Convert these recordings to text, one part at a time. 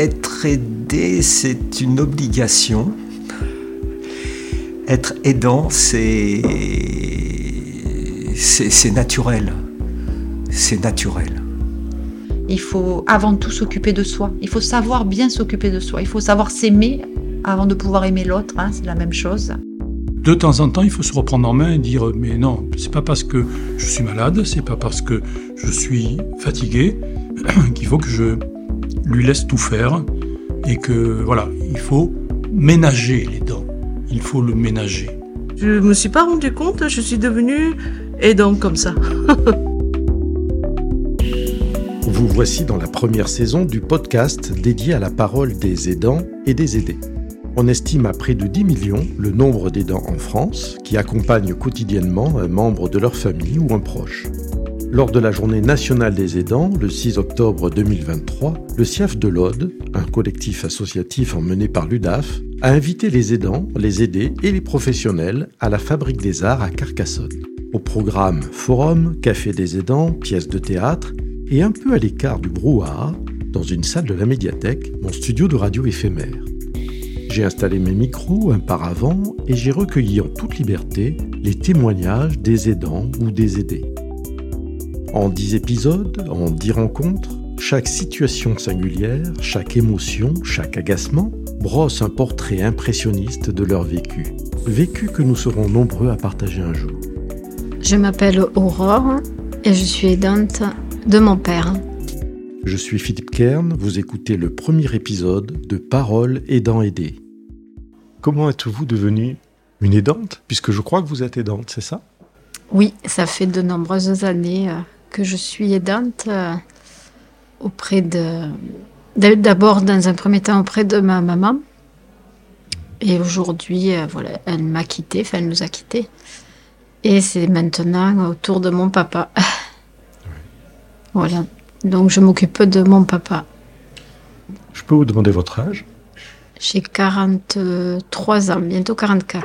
être aidé, c'est une obligation. Être aidant, c'est c'est naturel. C'est naturel. Il faut avant tout s'occuper de soi. Il faut savoir bien s'occuper de soi. Il faut savoir s'aimer avant de pouvoir aimer l'autre. Hein, c'est la même chose. De temps en temps, il faut se reprendre en main et dire mais non, c'est pas parce que je suis malade, c'est pas parce que je suis fatigué qu'il faut que je lui laisse tout faire et que voilà, il faut ménager les dents. Il faut le ménager. Je me suis pas rendu compte, je suis devenue aidant comme ça. Vous voici dans la première saison du podcast dédié à la parole des aidants et des aidés. On estime à près de 10 millions le nombre d'aidants en France qui accompagnent quotidiennement un membre de leur famille ou un proche. Lors de la journée nationale des aidants, le 6 octobre 2023, le CIAF de l'Aude, un collectif associatif emmené par l'UDAF, a invité les aidants, les aidés et les professionnels à la Fabrique des Arts à Carcassonne. Au programme forum, café des aidants, pièces de théâtre et un peu à l'écart du brouhaha, dans une salle de la médiathèque, mon studio de radio éphémère. J'ai installé mes micros un par avant et j'ai recueilli en toute liberté les témoignages des aidants ou des aidés. En dix épisodes, en dix rencontres, chaque situation singulière, chaque émotion, chaque agacement brosse un portrait impressionniste de leur vécu. Vécu que nous serons nombreux à partager un jour. Je m'appelle Aurore et je suis aidante de mon père. Je suis Philippe Kern, vous écoutez le premier épisode de Parole aidant aidé. Comment êtes-vous devenue une aidante Puisque je crois que vous êtes aidante, c'est ça? Oui, ça fait de nombreuses années euh, que je suis aidante euh, auprès de. D'abord, dans un premier temps, auprès de ma maman. Et aujourd'hui, euh, voilà, elle m'a quitté, enfin, elle nous a quittés. Et c'est maintenant autour de mon papa. Voilà. Donc, je m'occupe de mon papa. Je peux vous demander votre âge? J'ai 43 ans, bientôt 44.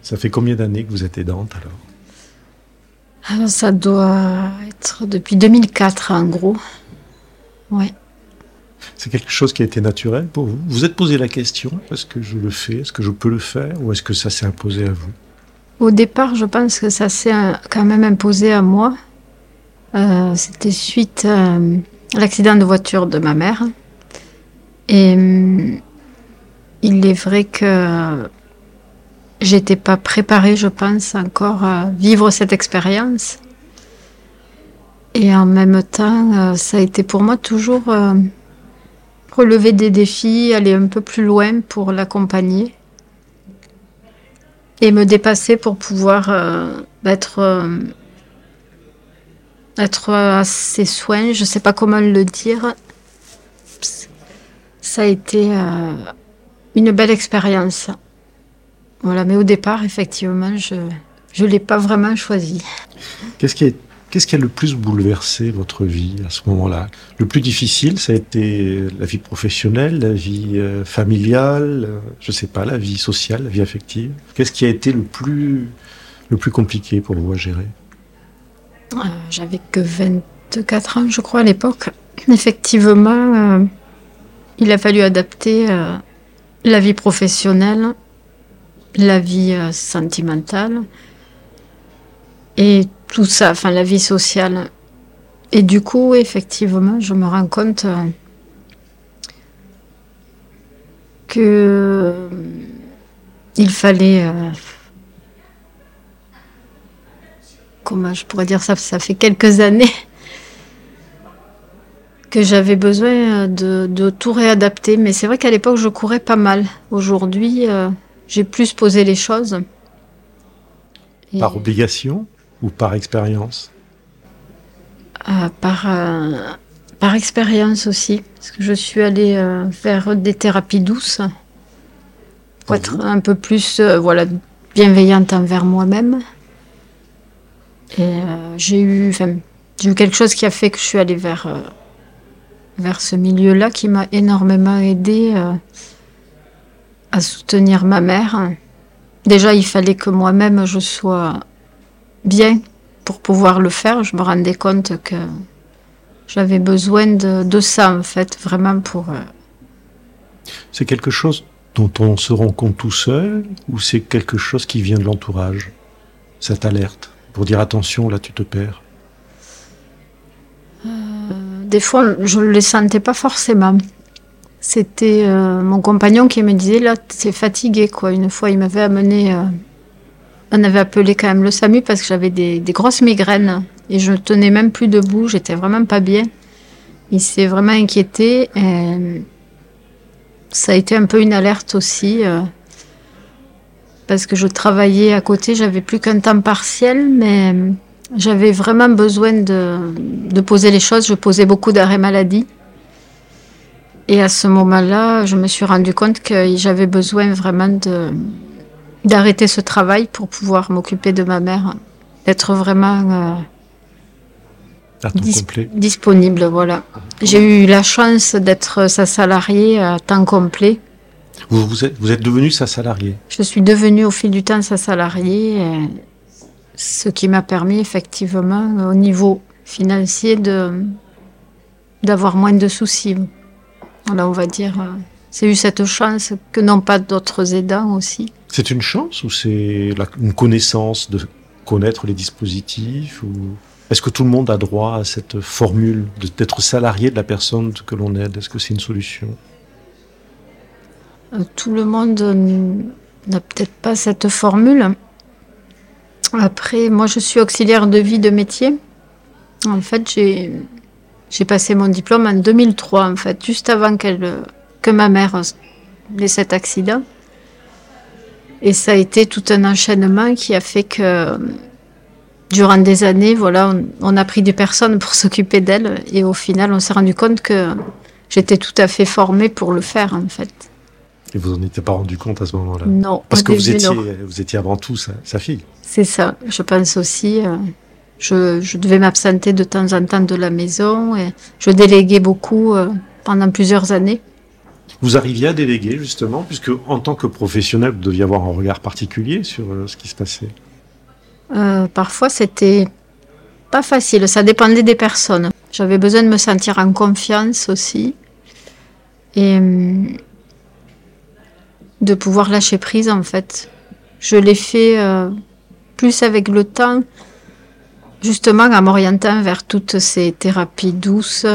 Ça fait combien d'années que vous êtes aidante alors? Ah, ça doit être depuis 2004 en gros. Ouais. C'est quelque chose qui a été naturel pour vous? Vous êtes posé la question est-ce que je le fais? Est-ce que je peux le faire? Ou est-ce que ça s'est imposé à vous? Au départ, je pense que ça s'est quand même imposé à moi. Euh, C'était suite à l'accident de voiture de ma mère. Et hum, il est vrai que j'étais pas préparée, je pense, encore à vivre cette expérience. Et en même temps, euh, ça a été pour moi toujours euh, relever des défis, aller un peu plus loin pour l'accompagner et me dépasser pour pouvoir euh, être, être à ses soins. Je ne sais pas comment le dire. Ça a été une belle expérience. Voilà, mais au départ, effectivement, je ne l'ai pas vraiment choisi. Qu'est-ce qui, qu'est-ce qui a le plus bouleversé votre vie à ce moment-là? Le plus difficile, ça a été la vie professionnelle, la vie euh, familiale, euh, je ne sais pas, la vie sociale, la vie affective. Qu'est-ce qui a été le plus, le plus compliqué pour vous à gérer? Euh, J'avais que 24 ans, je crois, à l'époque. Effectivement, il a fallu adapter la vie professionnelle la vie euh, sentimentale et tout ça, enfin la vie sociale. Et du coup, effectivement, je me rends compte euh, que euh, il fallait comment je pourrais dire ça? Ça fait quelques années que j'avais besoin de, de, tout réadapter mais c'est vrai qu'à l'époque je courais pas mal aujourd'hui j'ai plus posé les choses. Par obligation ou par expérience? Euh, par, euh, par expérience aussi. Parce que je suis allée euh, faire des thérapies douces pour être un peu plus voilà, bienveillante envers moi-même. Et j'ai eu, j'ai eu quelque chose qui a fait que je suis allée vers, vers ce milieu-là qui m'a énormément aidée à soutenir ma mère. Déjà, il fallait que moi-même je sois bien pour pouvoir le faire. Je me rendais compte que J'avais besoin de, de, ça, en fait, vraiment pour. Euh, c'est quelque chose dont on se rend compte tout seul ou c'est quelque chose qui vient de l'entourage Cette alerte pour dire attention, là tu te perds? Euh, Des fois, je ne le sentais pas forcément. C'était euh, mon compagnon qui me disait là, c'est fatigué quoi. Une fois, il m'avait amené, euh, on avait appelé quand même le SAMU parce que j'avais des, grosses migraines et je tenais même plus debout. J'étais vraiment pas bien. Il s'est vraiment inquiété. Et ça a été un peu une alerte aussi. Euh, parce que je travaillais à côté, j'avais plus qu'un temps partiel, mais j'avais vraiment besoin de, de, poser les choses. Je posais beaucoup d'arrêts maladie. Et à ce moment-là, je me suis rendu compte que j'avais besoin vraiment de, d'arrêter ce travail pour pouvoir m'occuper de ma mère, d'être vraiment euh, dis disponible. Voilà. J'ai eu la chance d'être sa salariée à temps complet. Vous, vous êtes, vous êtes devenue sa salariée Je suis devenue au fil du temps sa salariée, ce qui m'a permis effectivement au niveau financier de d'avoir moins de soucis. Voilà, on va dire, c'est eu cette chance que n'ont pas d'autres aidants aussi. C'est une chance ou c'est une connaissance de connaître les dispositifs ou est-ce que tout le monde a droit à cette formule d'être salarié de la personne que l'on aide? Est-ce que c'est une solution? Euh, Tout le monde n'a peut-être pas cette formule. Après, moi, je suis auxiliaire de vie de métier. En fait, j'ai j'ai passé mon diplôme en 2003, en fait, juste avant qu'elle que ma mère ait cet accident. Et ça a été tout un enchaînement qui a fait que durant des années, voilà, on, a pris des personnes pour s'occuper d'elle et au final, on s'est rendu compte que j'étais tout à fait formée pour le faire, en fait. Et vous n'en étiez pas rendu compte à ce moment-là? Non. Parce que vous étiez, vous étiez avant tout sa, fille. C'est ça. Je pense aussi. Euh, je, je, devais m'absenter de temps en temps de la maison et je déléguais beaucoup euh, pendant plusieurs années. Vous arriviez à déléguer justement, puisque en tant que professionnel, vous deviez avoir un regard particulier sur euh, ce qui se passait. Euh, parfois, c'était pas facile. Ça dépendait des personnes. J'avais besoin de me sentir en confiance aussi. Et hum, de pouvoir lâcher prise, en fait. Je l'ai fait euh, plus avec le temps, justement en m'orientant vers toutes ces thérapies douces.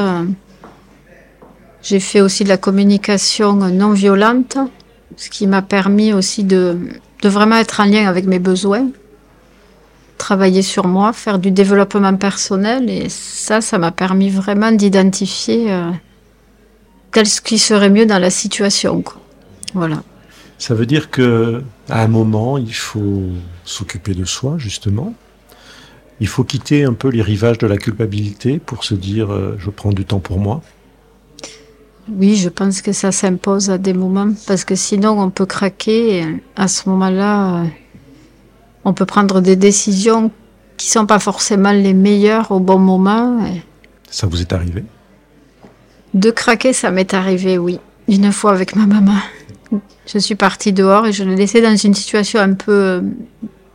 J'ai fait aussi de la communication non violente, ce qui m'a permis aussi de, de vraiment être en lien avec mes besoins travailler sur moi, faire du développement personnel. Et ça, ça m'a permis vraiment d'identifier euh, ce qui serait mieux dans la situation. Voilà. Ça veut dire que à un moment, il faut s'occuper de soi, justement. Il faut quitter un peu les rivages de la culpabilité pour se dire euh, je prends du temps pour moi. Oui, je pense que ça s'impose à des moments parce que sinon on peut craquer. Et à ce moment-là, euh, on peut prendre des décisions qui sont pas forcément les meilleures au bon moment. Ça vous est arrivé? De craquer, ça m'est arrivé, oui. Une fois avec ma maman. Je suis partie dehors et je l'ai laissée dans une situation un peu,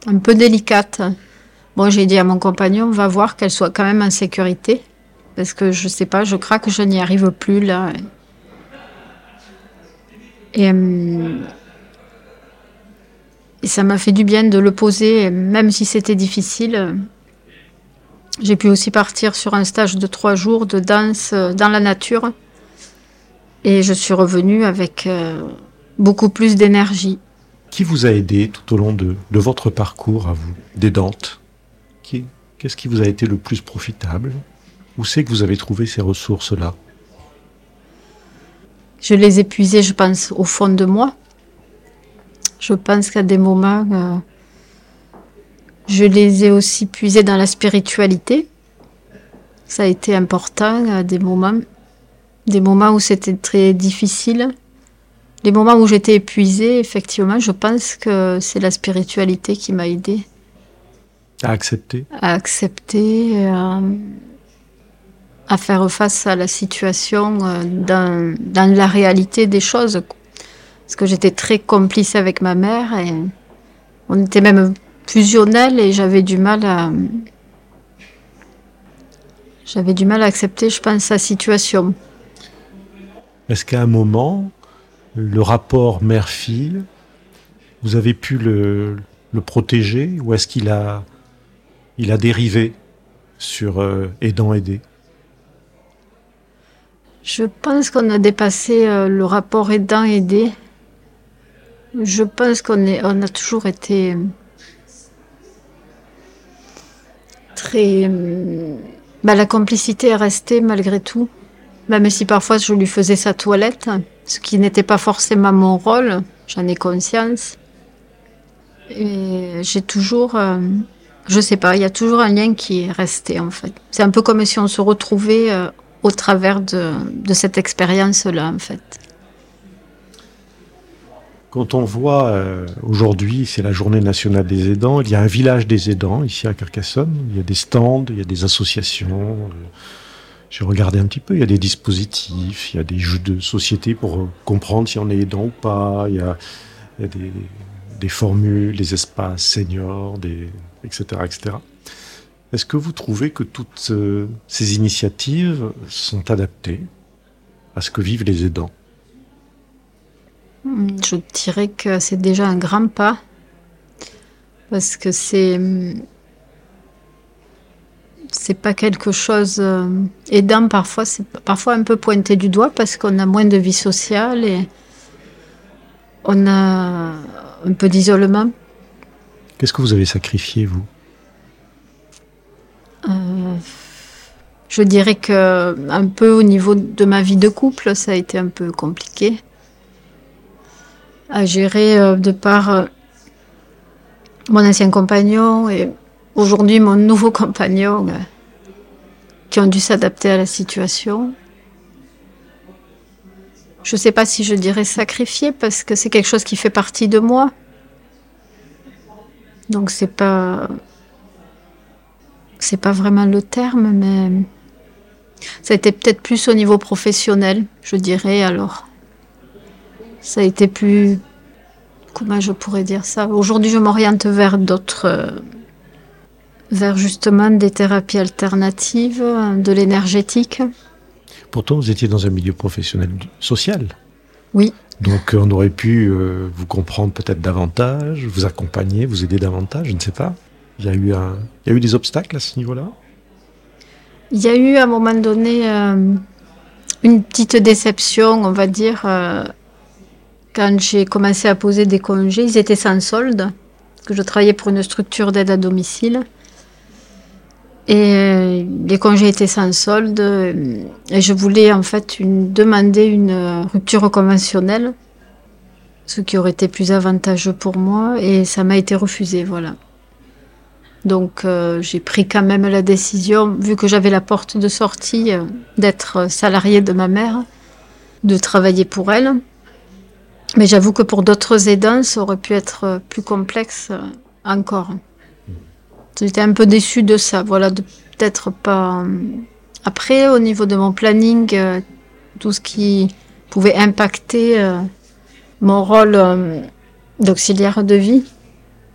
un peu délicate. Bon, j'ai dit à mon compagnon, va voir qu'elle soit quand même en sécurité. Parce que je sais pas, je craque, je n'y arrive plus là. Et, hum, et ça m'a fait du bien de le poser, même si c'était difficile. J'ai pu aussi partir sur un stage de trois jours de danse euh, dans la nature. Et je suis revenue avec euh, beaucoup plus d'énergie. Qui vous a aidé tout au long de, votre parcours à vous, des Qu'est-ce qui vous a été le plus profitable? Où c'est que vous avez trouvé ces ressources-là? Je les ai puisées, je pense, au fond de moi. Je pense qu'à des moments, euh, je les ai aussi puisés dans la spiritualité. Ça a été important à des moments, des moments où c'était très difficile. Les moments où j'étais épuisée, effectivement, je pense que c'est la spiritualité qui m'a aidée. À accepter À accepter, euh, à faire face à la situation euh, dans, dans la réalité des choses parce que j'étais très complice avec ma mère et on était même fusionnels et j'avais du mal à, j'avais du mal à accepter, je pense, sa situation. Est-ce qu'à un moment, le rapport mère-fille, vous avez pu le, le protéger ou est-ce qu'il a, il a dérivé sur euh, aidant-aidé Je pense qu'on a dépassé euh, le rapport aidant-aidé. Je pense qu'on a toujours été très. Bah, la complicité est restée malgré tout. Même si parfois je lui faisais sa toilette, ce qui n'était pas forcément mon rôle, j'en ai conscience. Et j'ai toujours, euh, je sais pas, il y a toujours un lien qui est resté en fait. C'est un peu comme si on se retrouvait euh, au travers de, cette expérience-là en fait. Quand on voit euh, aujourd'hui, c'est la journée nationale des aidants, il y a un village des aidants ici à Carcassonne, il y a des stands, il y a des associations. euh, J'ai regardé un petit peu, il y a des dispositifs, il y a des jeux de société pour comprendre si on est aidant ou pas, il y a, il y a des, des formules, des espaces seniors, des, etc. etc. Est-ce que vous trouvez que toutes euh, ces initiatives sont adaptées à ce que vivent les aidants? Hmm, Je dirais que c'est déjà un grand pas. Parce que c'est. C'est pas quelque chose. euh, aidant, parfois, c'est parfois un peu pointé du doigt parce qu'on a moins de vie sociale et on a un peu d'isolement. Qu'est-ce que vous avez sacrifié, vous? Euh, je dirais que un peu au niveau de ma vie de couple, ça a été un peu compliqué à gérer euh, de par euh, mon ancien compagnon et aujourd'hui mon nouveau compagnon qui ont dû s'adapter à la situation. Je ne sais pas si je dirais sacrifier parce que c'est quelque chose qui fait partie de moi. Donc c'est pas c'est pas vraiment le terme, mais ça a été peut-être plus au niveau professionnel, je dirais alors. Ça a été plus. Comment je pourrais dire ça? Aujourd'hui, je m'oriente vers d'autres. vers justement des thérapies alternatives, de l'énergétique. Pourtant, vous étiez dans un milieu professionnel social. Oui. Donc, on aurait pu euh, vous comprendre peut-être davantage, vous accompagner, vous aider davantage, je ne sais pas. Il y a eu, des obstacles à ce niveau-là? Il y a eu à un moment donné euh, une petite déception, on va dire, euh, quand j'ai commencé à poser des congés. Ils étaient sans solde, que je travaillais pour une structure d'aide à domicile. Et euh, les congés étaient sans solde. Et je voulais en fait demander une euh, rupture conventionnelle, ce qui aurait été plus avantageux pour moi. Et ça m'a été refusé, voilà. Donc euh, j'ai pris quand même la décision, vu que j'avais la porte de sortie, d'être salariée de ma mère, de travailler pour elle. Mais j'avoue que pour d'autres aidants, ça aurait pu être plus complexe encore. J'étais un peu déçue de ça, voilà, de peut-être pas. euh, Après, au niveau de mon planning, euh, tout ce qui pouvait impacter euh, mon rôle d'auxiliaire de vie,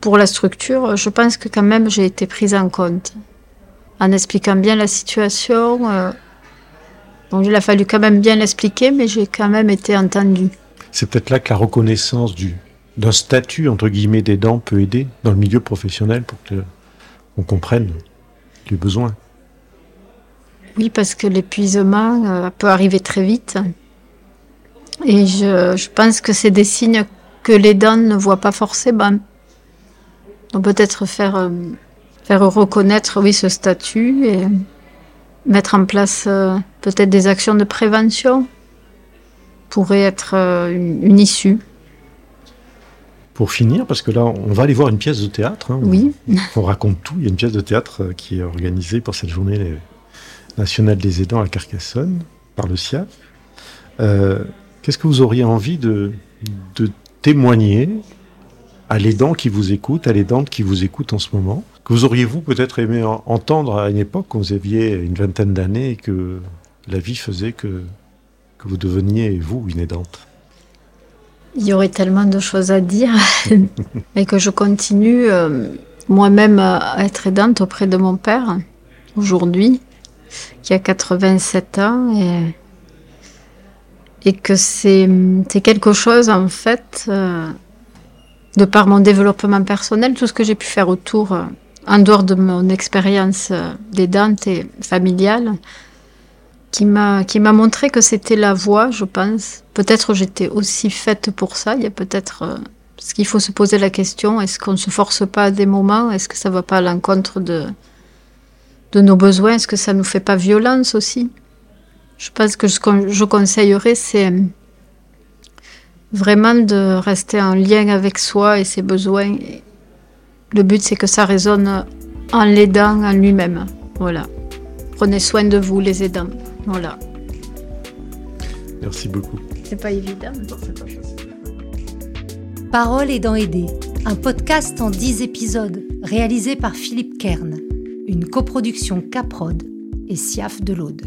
pour la structure, je pense que quand même j'ai été prise en compte. En expliquant bien la situation. bon, il a fallu quand même bien l'expliquer, mais j'ai quand même été entendue. C'est peut-être là que la reconnaissance du, d'un statut, entre guillemets, d'aidant peut aider dans le milieu professionnel pour que on comprenne les besoins. Oui, parce que l'épuisement euh, peut arriver très vite. Et je, pense que c'est des signes que les dents ne voient pas forcément. Donc peut-être faire, euh, faire reconnaître, ce statut et mettre en place euh, peut-être des actions de prévention pourrait être une issue. Pour finir, parce que là, on va aller voir une pièce de théâtre. hein, Oui. On raconte tout. Il y a une pièce de théâtre euh, qui est organisée pour cette journée nationale des aidants à Carcassonne par le SIAF. Euh, Qu'est-ce que vous auriez envie de, de témoigner à l'aidant qui vous écoute, à l'aidante qui vous écoute en ce moment Que vous auriez-vous peut-être aimé en- entendre à une époque quand vous aviez une vingtaine d'années et que la vie faisait que, que vous deveniez, vous, une aidante? Il y aurait tellement de choses à dire et que je continue euh, moi-même à être aidante auprès de mon père aujourd'hui. qui a 87 ans et, que c'est quelque chose en fait, euh, de par mon développement personnel, tout ce que j'ai pu faire autour, euh, en dehors de mon expérience d'aidante et familiale, qui m'a qui m'a montré que c'était la voie, je pense. Peut-être j'étais aussi faite pour ça. Il y a peut-être parce qu'il faut se poser la question est-ce qu'on se force pas à des moments? Est-ce que ça va pas à l'encontre de de nos besoins? Est-ce que ça nous fait pas violence aussi? Je pense que ce que je conseillerais, c'est vraiment de rester en lien avec soi et ses besoins. Le but, c'est que ça résonne en l'aidant en lui-même. Voilà. Prenez soin de vous, les aidants. Voilà. Merci beaucoup. C'est pas évident. Parole aidant aider, un podcast en 10 épisodes réalisé par Philippe Kern une coproduction Caprod et SIAF de l'Aude.